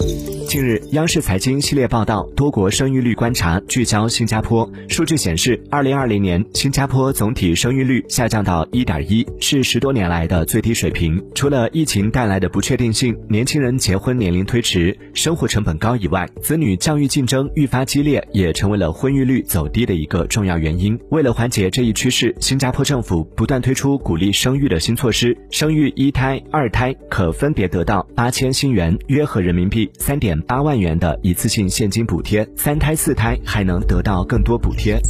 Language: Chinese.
嗯。近日，央视财经系列报道多国生育率观察聚焦新加坡。数据显示，二零二零年新加坡总体生育率下降到一点一，是十多年来的最低水平。除了疫情带来的不确定性、年轻人结婚年龄推迟、生活成本高以外，子女教育竞争愈发激烈，也成为了婚育率走低的一个重要原因。为了缓解这一趋势，新加坡政府不断推出鼓励生育的新措施，生育一胎、二胎可分别得到八千新元（约合人民币三点八万元）的一次性现金补贴，三胎、四胎还能得到更多补贴。